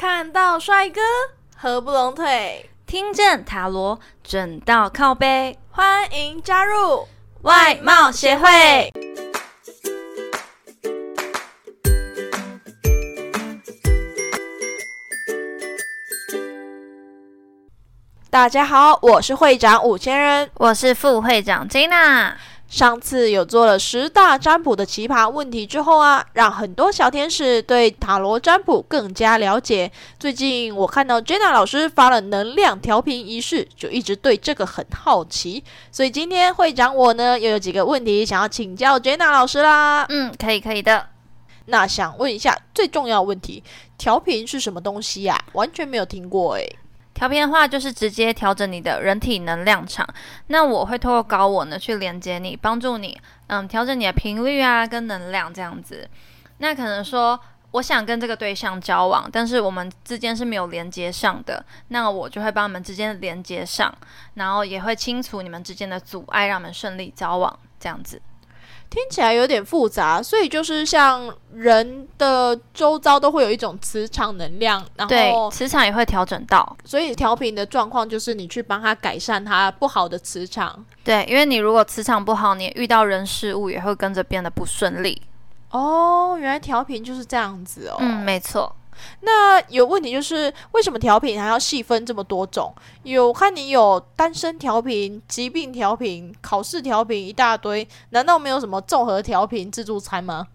看到帅哥合不拢腿，听见塔罗准到靠背，欢迎加入外貌协会。大家好，我是会长五千人，我是副会长 Jina。上次有做了十大占卜的奇葩问题之后啊，让很多小天使对塔罗占卜更加了解。最近我看到 Jenna 老师发了能量调频仪式，就一直对这个很好奇。所以今天会长我呢又有几个问题想要请教 Jenna 老师啦。嗯，可以可以的。那想问一下最重要的问题，调频是什么东西呀？完全没有听过诶。调频的话，就是直接调整你的人体能量场。那我会透过高我呢，去连接你，帮助你，嗯，调整你的频率啊，跟能量这样子。那可能说，我想跟这个对象交往，但是我们之间是没有连接上的，那我就会帮你们之间连接上，然后也会清除你们之间的阻碍，让你们顺利交往这样子。听起来有点复杂，所以就是像人的周遭都会有一种磁场能量，然后磁场也会调整到，所以调频的状况就是你去帮他改善他不好的磁场。对，因为你如果磁场不好，你遇到人事物也会跟着变得不顺利。哦，原来调频就是这样子哦。嗯，没错。那有问题就是为什么调频还要细分这么多种？有看你有单身调频、疾病调频、考试调频一大堆，难道没有什么综合调频自助餐吗？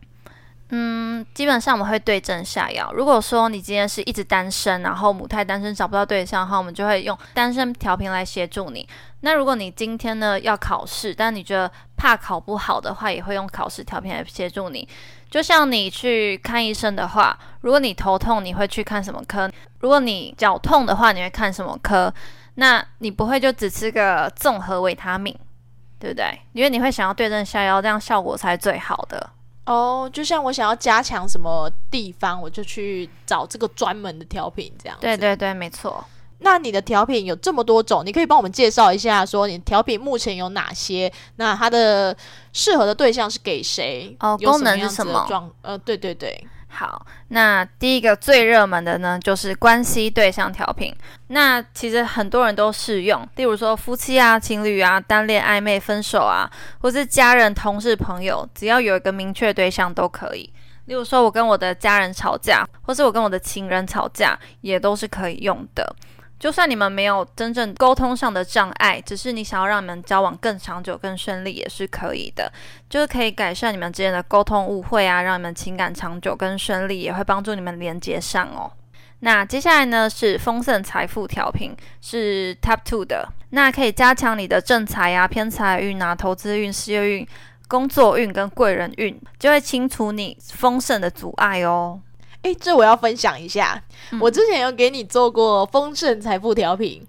嗯，基本上我们会对症下药。如果说你今天是一直单身，然后母胎单身找不到对象的话，我们就会用单身调频来协助你。那如果你今天呢要考试，但你觉得怕考不好的话，也会用考试调频来协助你。就像你去看医生的话，如果你头痛，你会去看什么科？如果你脚痛的话，你会看什么科？那你不会就只吃个综合维他命，对不对？因为你会想要对症下药，这样效果才最好的。哦，就像我想要加强什么地方，我就去找这个专门的调频，这样。对对对，没错。那你的调频有这么多种，你可以帮我们介绍一下，说你调频目前有哪些？那它的适合的对象是给谁？哦，功能是什么？状？呃，对对对。好，那第一个最热门的呢，就是关系对象调频。那其实很多人都适用，例如说夫妻啊、情侣啊、单恋、暧昧、分手啊，或是家人、同事、朋友，只要有一个明确对象都可以。例如说，我跟我的家人吵架，或是我跟我的情人吵架，也都是可以用的。就算你们没有真正沟通上的障碍，只是你想要让你们交往更长久、更顺利，也是可以的。就是可以改善你们之间的沟通误会啊，让你们情感长久、更顺利，也会帮助你们连接上哦。那接下来呢是丰盛财富调频，是 Top Two 的，那可以加强你的正财啊、偏财运啊、投资运、事业运、工作运跟贵人运，就会清除你丰盛的阻碍哦。哎，这我要分享一下。我之前有给你做过丰盛财富调频，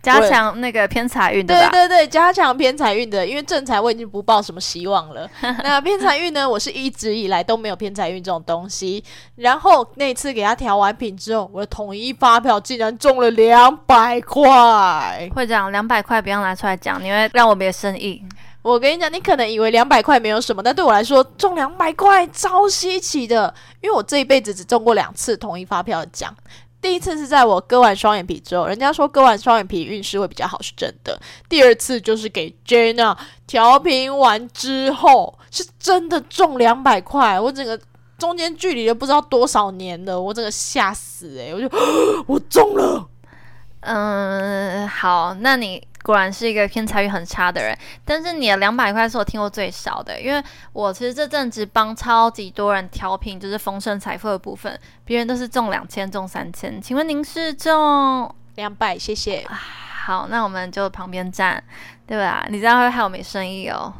加强那个偏财运的。对对对，加强偏财运的，因为正财我已经不抱什么希望了。那偏财运呢，我是一直以来都没有偏财运这种东西。然后那次给他调完品之后，我的统一发票竟然中了两百块。会长，两百块不要拿出来讲，你会让我没生意。我跟你讲，你可能以为两百块没有什么，但对我来说中两百块超稀奇的，因为我这一辈子只中过两次统一发票的奖。第一次是在我割完双眼皮之后，人家说割完双眼皮运势会比较好，是真的。第二次就是给 Jenna 调频完之后，是真的中两百块。我整个中间距离都不知道多少年了，我整个吓死诶，我就 我中了。嗯，好，那你。果然是一个偏财运很差的人，但是你的两百块是我听过最少的，因为我其实这阵子帮超级多人调频，就是丰盛财富的部分，别人都是中两千、中三千，请问您是中两百？谢谢。好，那我们就旁边站，对吧？你这样会害我没生意哦。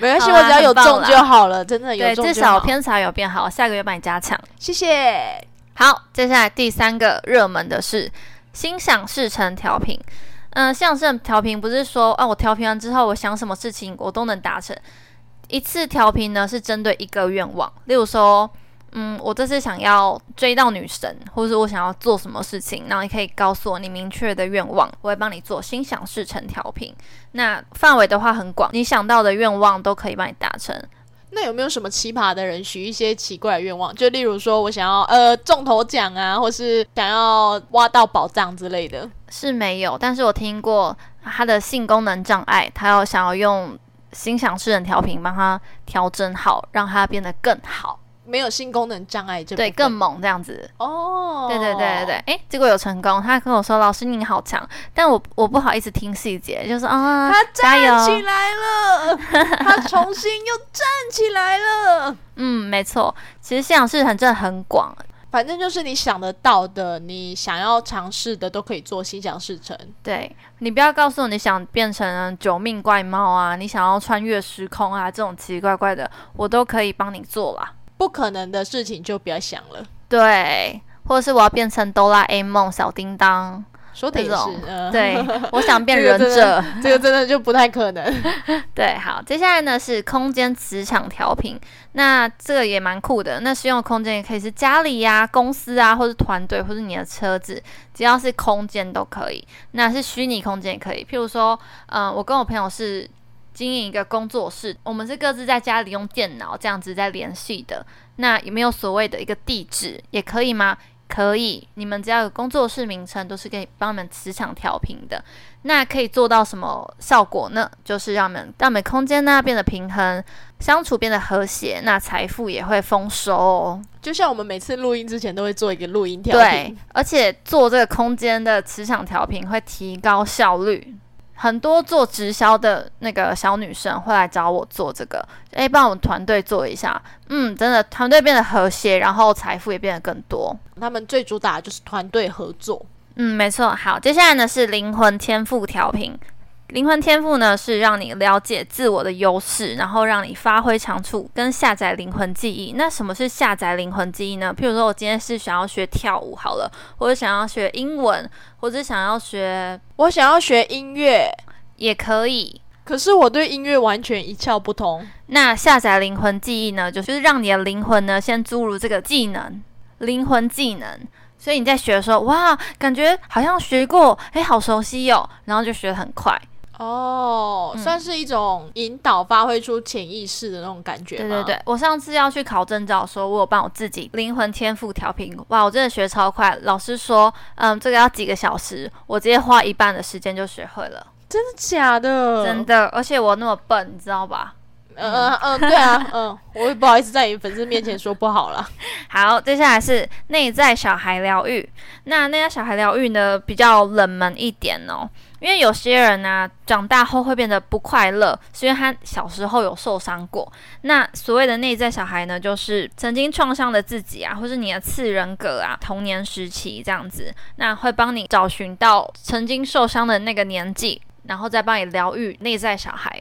没关系，我只要有中就好了，真的有中至少偏财有变好，下个月帮你加强，谢谢。好，接下来第三个热门的是。心想事成调频，嗯，像这调频不是说啊，我调频完之后，我想什么事情我都能达成。一次调频呢是针对一个愿望，例如说，嗯，我这次想要追到女神，或者是我想要做什么事情，然后你可以告诉我你明确的愿望，我会帮你做心想事成调频。那范围的话很广，你想到的愿望都可以帮你达成。那有没有什么奇葩的人许一些奇怪的愿望？就例如说我想要呃中头奖啊，或是想要挖到宝藏之类的？是没有，但是我听过他的性功能障碍，他要想要用心想事成调频帮他调整好，让他变得更好。没有性功能障碍这对更猛这样子哦，对对对对对，哎，结果有成功。他跟我说：“老师你好强。”但我我不好意思听细节，就是啊，他站起来了，他重新又站起来了。嗯，没错，其实心想事成真的很广，反正就是你想得到的，你想要尝试的都可以做心想事成。对你不要告诉我你想变成九命怪猫啊，你想要穿越时空啊，这种奇奇怪怪的，我都可以帮你做啦。不可能的事情就不要想了。对，或者是我要变成哆啦 A 梦、小叮当，说的也是。对，我想变 忍者，这个真的就不太可能。对，好，接下来呢是空间磁场调频，那这个也蛮酷的。那使用空间也可以是家里呀、公司啊，或是团队，或是你的车子，只要是空间都可以。那是虚拟空间也可以，譬如说，嗯，我跟我朋友是。经营一个工作室，我们是各自在家里用电脑这样子在联系的。那有没有所谓的一个地址也可以吗？可以，你们只要有工作室名称，都是可以帮你们磁场调频的。那可以做到什么效果呢？就是让我们让我们空间呢变得平衡，相处变得和谐，那财富也会丰收。就像我们每次录音之前都会做一个录音调频，对，而且做这个空间的磁场调频会提高效率。很多做直销的那个小女生会来找我做这个，诶，帮我们团队做一下。嗯，真的团队变得和谐，然后财富也变得更多。他们最主打的就是团队合作。嗯，没错。好，接下来呢是灵魂天赋调频。灵魂天赋呢，是让你了解自我的优势，然后让你发挥长处，跟下载灵魂记忆。那什么是下载灵魂记忆呢？譬如说，我今天是想要学跳舞好了，或者想要学英文，或者想要学，我想要学音乐也可以。可是我对音乐完全一窍不通。那下载灵魂记忆呢，就是让你的灵魂呢先注入这个技能，灵魂技能。所以你在学的时候，哇，感觉好像学过，诶，好熟悉哟，然后就学得很快。哦，算是一种引导，发挥出潜意识的那种感觉。对对对，我上次要去考证照，的时候我有帮我自己灵魂天赋调频，哇，我真的学超快。老师说，嗯，这个要几个小时，我直接花一半的时间就学会了。真的假的？真的，而且我那么笨，你知道吧？嗯嗯嗯，对啊，嗯，我也不好意思在你粉丝面前说不好了。好，接下来是内在小孩疗愈。那内在小孩疗愈呢，比较冷门一点哦。因为有些人呢，长大后会变得不快乐，是因为他小时候有受伤过。那所谓的内在小孩呢，就是曾经创伤的自己啊，或是你的次人格啊，童年时期这样子，那会帮你找寻到曾经受伤的那个年纪，然后再帮你疗愈内在小孩。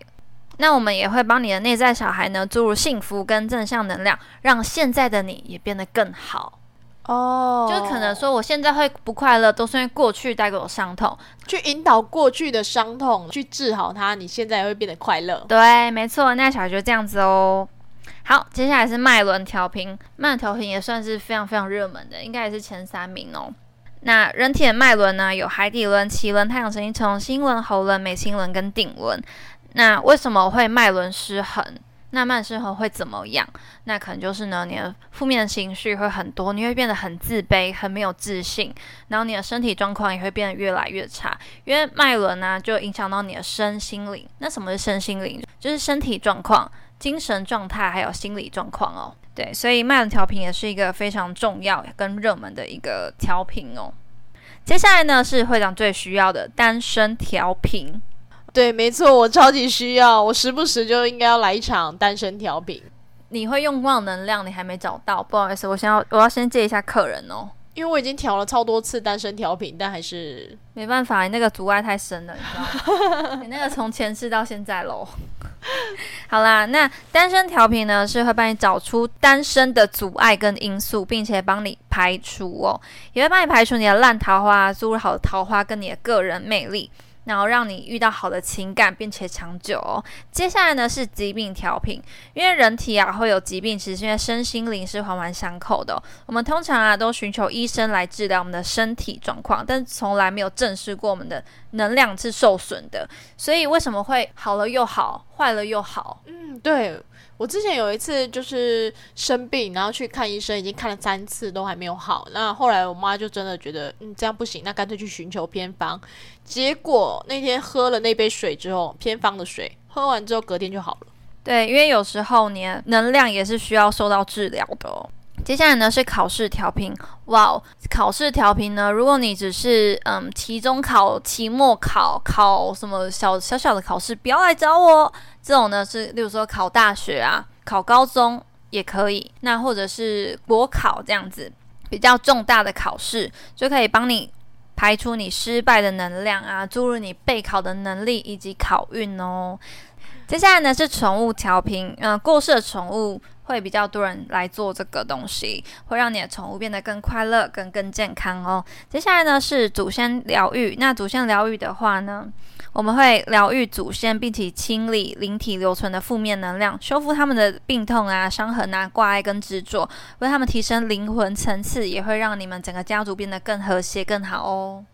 那我们也会帮你的内在小孩呢注入幸福跟正向能量，让现在的你也变得更好。哦，就可能说我现在会不快乐，都是因为过去带给我伤痛，去引导过去的伤痛，去治好它，你现在会变得快乐。对，没错，那小孩就这样子哦。好，接下来是脉轮调频，脉轮调频也算是非常非常热门的，应该也是前三名哦。那人体的脉轮呢，有海底轮、脐轮、太阳神经丛、心轮、喉轮、眉心轮跟顶轮。那为什么会脉轮失衡？那慢生活会怎么样？那可能就是呢，你的负面情绪会很多，你会变得很自卑、很没有自信，然后你的身体状况也会变得越来越差。因为脉轮呢，就影响到你的身心灵。那什么是身心灵？就是身体状况、精神状态还有心理状况哦。对，所以脉轮调频也是一个非常重要跟热门的一个调频哦。接下来呢，是会长最需要的单身调频。对，没错，我超级需要，我时不时就应该要来一场单身调频。你会用光能量，你还没找到，不好意思，我先要我要先借一下客人哦，因为我已经调了超多次单身调频，但还是没办法，你那个阻碍太深了，你知道吗？你那个从前世到现在喽。好啦，那单身调频呢，是会帮你找出单身的阻碍跟因素，并且帮你排除哦，也会帮你排除你的烂桃花，注入好的桃花跟你的个人魅力。然后让你遇到好的情感，并且长久哦。接下来呢是疾病调频，因为人体啊会有疾病，其实现在身心灵是环环相扣的。我们通常啊都寻求医生来治疗我们的身体状况，但从来没有正视过我们的能量是受损的。所以为什么会好了又好，坏了又好。嗯，对我之前有一次就是生病，然后去看医生，已经看了三次都还没有好。那后来我妈就真的觉得，嗯，这样不行，那干脆去寻求偏方。结果那天喝了那杯水之后，偏方的水喝完之后，隔天就好了。对，因为有时候你的能量也是需要受到治疗的哦。接下来呢是考试调频，哇，考试调频呢，如果你只是嗯期中考、期末考、考什么小小小的考试，不要来找我。这种呢是，例如说考大学啊、考高中也可以，那或者是国考这样子比较重大的考试，就可以帮你排除你失败的能量啊，注入你备考的能力以及考运哦。接下来呢是宠物调频，嗯，过世的宠物会比较多人来做这个东西，会让你的宠物变得更快乐、更更健康哦。接下来呢是祖先疗愈，那祖先疗愈的话呢，我们会疗愈祖先，并且清理灵体留存的负面能量，修复他们的病痛啊、伤痕啊、挂碍跟执着，为他们提升灵魂层次，也会让你们整个家族变得更和谐、更好哦。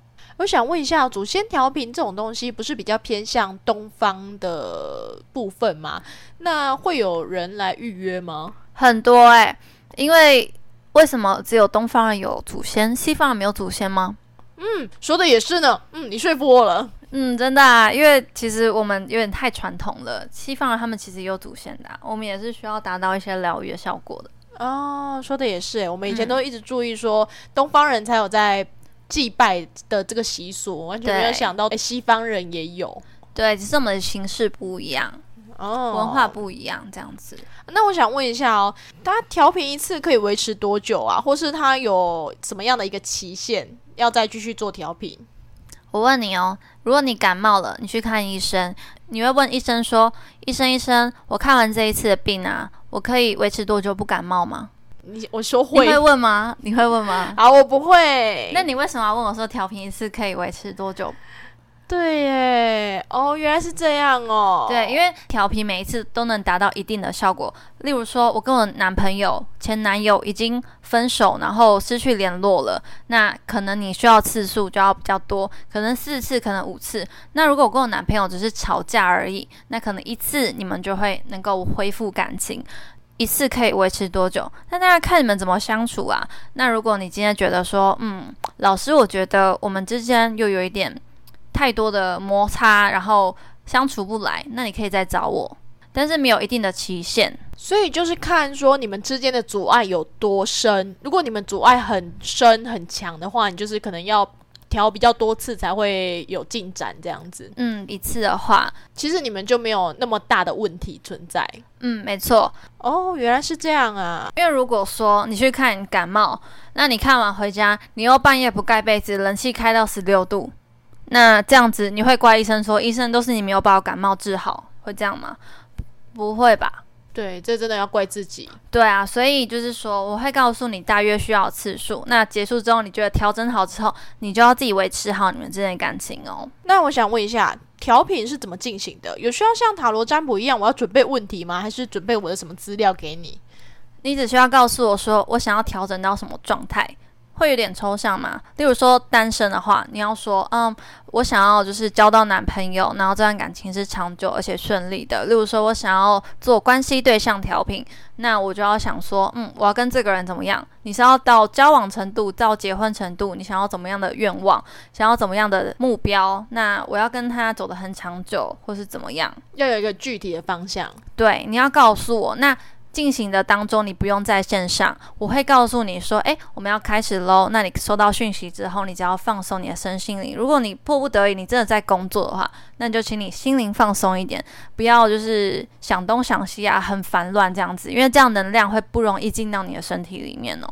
我想问一下，祖先调频这种东西不是比较偏向东方的部分吗？那会有人来预约吗？很多诶，因为为什么只有东方人有祖先，西方人没有祖先吗？嗯，说的也是呢。嗯，你说服我了。嗯，真的啊，因为其实我们有点太传统了。西方人他们其实也有祖先的，我们也是需要达到一些疗愈的效果的。哦，说的也是诶，我们以前都一直注意说东方人才有在。祭拜的这个习俗，完全没有想到，西方人也有。对，只是我们的形式不一样，哦，文化不一样，这样子。那我想问一下哦，他调频一次可以维持多久啊？或是他有什么样的一个期限，要再继续做调频？我问你哦，如果你感冒了，你去看医生，你会问医生说：“医生，医生，我看完这一次的病啊，我可以维持多久不感冒吗？”你我说会，你会问吗？你会问吗？啊，我不会。那你为什么要问我说调频一次可以维持多久？对耶，哦，原来是这样哦。对，因为调频每一次都能达到一定的效果。例如说，我跟我男朋友、前男友已经分手，然后失去联络了，那可能你需要次数就要比较多，可能四次，可能五次。那如果我跟我男朋友只是吵架而已，那可能一次你们就会能够恢复感情。一次可以维持多久？那大家看你们怎么相处啊。那如果你今天觉得说，嗯，老师，我觉得我们之间又有一点太多的摩擦，然后相处不来，那你可以再找我，但是没有一定的期限。所以就是看说你们之间的阻碍有多深。如果你们阻碍很深很强的话，你就是可能要。调比较多次才会有进展，这样子。嗯，一次的话，其实你们就没有那么大的问题存在。嗯，没错。哦，原来是这样啊。因为如果说你去看感冒，那你看完回家，你又半夜不盖被子，冷气开到十六度，那这样子你会怪医生说，医生都是你没有把我感冒治好，会这样吗？不会吧。对，这真的要怪自己。对啊，所以就是说，我会告诉你大约需要次数。那结束之后，你觉得调整好之后，你就要自己维持好你们之间的感情哦。那我想问一下，调频是怎么进行的？有需要像塔罗占卜一样，我要准备问题吗？还是准备我的什么资料给你？你只需要告诉我说，我想要调整到什么状态。会有点抽象嘛？例如说单身的话，你要说，嗯，我想要就是交到男朋友，然后这段感情是长久而且顺利的。例如说我想要做关系对象调频，那我就要想说，嗯，我要跟这个人怎么样？你是要到交往程度，到结婚程度？你想要怎么样的愿望？想要怎么样的目标？那我要跟他走得很长久，或是怎么样？要有一个具体的方向。对，你要告诉我那。进行的当中，你不用在线上，我会告诉你说，诶，我们要开始喽。那你收到讯息之后，你只要放松你的身心灵。如果你迫不得已，你真的在工作的话，那就请你心灵放松一点，不要就是想东想西啊，很烦乱这样子，因为这样能量会不容易进到你的身体里面哦。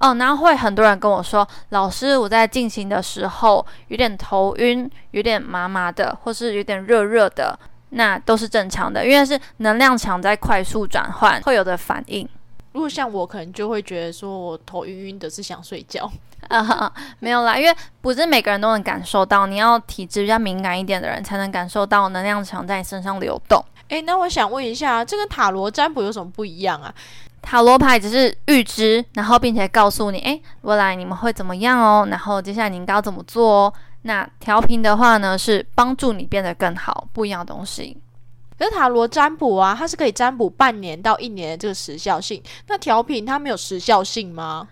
哦，然后会很多人跟我说，老师，我在进行的时候有点头晕，有点麻麻的，或是有点热热的。那都是正常的，因为是能量场在快速转换会有的反应。如果像我，可能就会觉得说我头晕晕的，是想睡觉啊。没有啦，因为不是每个人都能感受到，你要体质比较敏感一点的人才能感受到能量场在你身上流动。诶，那我想问一下，这跟塔罗占卜有什么不一样啊？塔罗牌只是预知，然后并且告诉你，诶，未来你们会怎么样哦，然后接下来你应该要怎么做哦。那调频的话呢，是帮助你变得更好，不一样的东西。可是塔罗占卜啊，它是可以占卜半年到一年的这个时效性。那调频它没有时效性吗？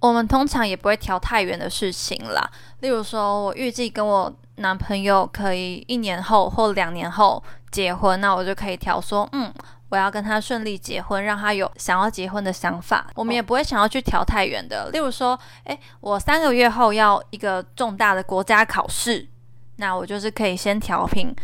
我们通常也不会调太远的事情啦。例如说，我预计跟我男朋友可以一年后或两年后结婚，那我就可以调说，嗯，我要跟他顺利结婚，让他有想要结婚的想法。我们也不会想要去调太远的。例如说，诶，我三个月后要一个重大的国家考试，那我就是可以先调频。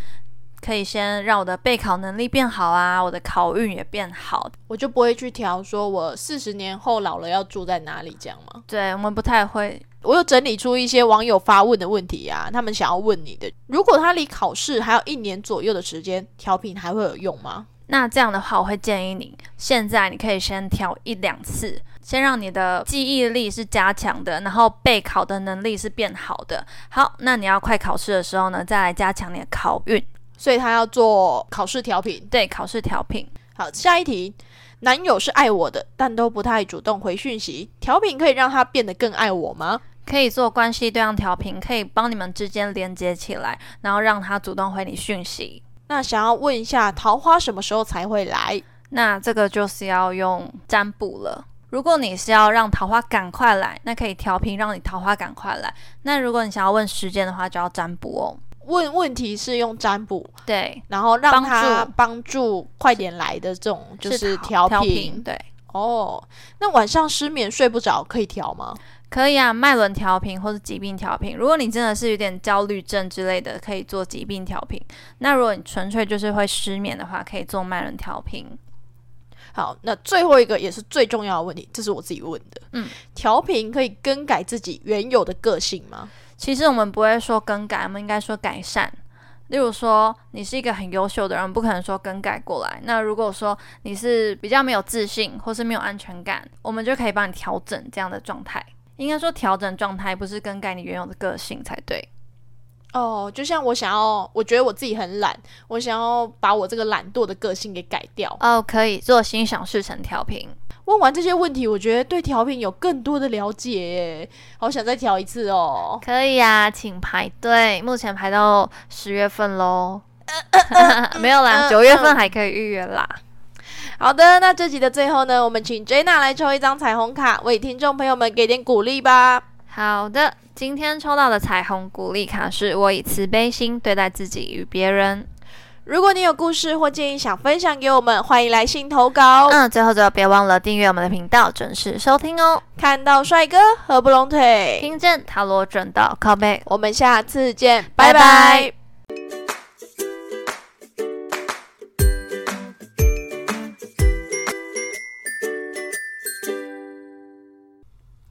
可以先让我的备考能力变好啊，我的考运也变好，我就不会去调说我四十年后老了要住在哪里这样吗？对，我们不太会。我又整理出一些网友发问的问题啊，他们想要问你的，如果他离考试还有一年左右的时间，调频还会有用吗？那这样的话，我会建议你现在你可以先调一两次，先让你的记忆力是加强的，然后备考的能力是变好的。好，那你要快考试的时候呢，再来加强你的考运。所以他要做考试调频，对，考试调频。好，下一题，男友是爱我的，但都不太主动回讯息，调频可以让他变得更爱我吗？可以做关系对象调频，可以帮你们之间连接起来，然后让他主动回你讯息。那想要问一下，桃花什么时候才会来？那这个就是要用占卜了。如果你是要让桃花赶快来，那可以调频让你桃花赶快来。那如果你想要问时间的话，就要占卜哦。问问题是用占卜，对，然后让他帮助快点来的这种就是调频，对，哦，那晚上失眠睡不着可以调吗？可以啊，脉轮调频或者疾病调频。如果你真的是有点焦虑症之类的，可以做疾病调频。那如果你纯粹就是会失眠的话，可以做脉轮调频。好，那最后一个也是最重要的问题，这是我自己问的，嗯，调频可以更改自己原有的个性吗？其实我们不会说更改，我们应该说改善。例如说，你是一个很优秀的人，不可能说更改过来。那如果说你是比较没有自信，或是没有安全感，我们就可以帮你调整这样的状态。应该说调整状态，不是更改你原有的个性才对。哦，就像我想要，我觉得我自己很懒，我想要把我这个懒惰的个性给改掉。哦，可以做心想事成调频。问完这些问题，我觉得对调频有更多的了解，好想再调一次哦。可以啊，请排队，目前排到十月份喽。没有啦，九月份还可以预约啦。好的，那这集的最后呢，我们请 Jenna 来抽一张彩虹卡，为听众朋友们给点鼓励吧。好的，今天抽到的彩虹鼓励卡是我以慈悲心对待自己与别人。如果你有故事或建议想分享给我们，欢迎来信投稿。嗯，最后最后别忘了订阅我们的频道，准时收听哦。看到帅哥合不拢腿，听见塔罗准到靠背，我们下次见，拜拜。